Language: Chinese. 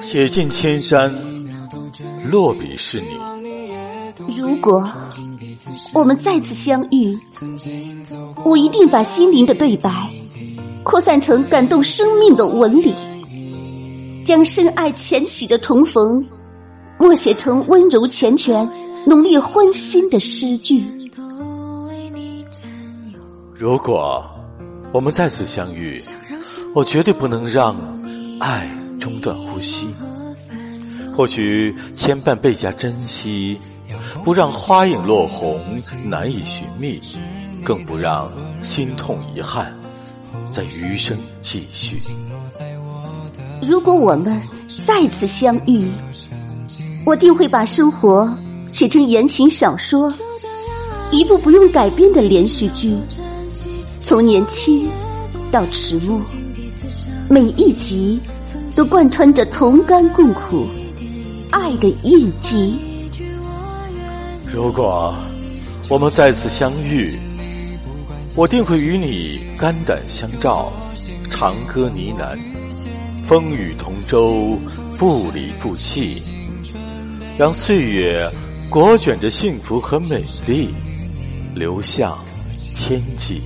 写尽千山，落笔是你。如果我们再次相遇，我一定把心灵的对白扩散成感动生命的纹理，将深爱浅喜的重逢默写成温柔缱绻、浓烈欢欣的诗句。如果我们再次相遇，我绝对不能让爱。中断呼吸，或许牵绊倍加珍惜，不让花影落红难以寻觅，更不让心痛遗憾在余生继续。如果我们再次相遇，我定会把生活写成言情小说，一部不用改编的连续剧，从年轻到迟暮，每一集。都贯穿着同甘共苦、爱的印记。如果我们再次相遇，我定会与你肝胆相照，长歌呢喃，风雨同舟，不离不弃，让岁月裹卷着幸福和美丽，流向天际。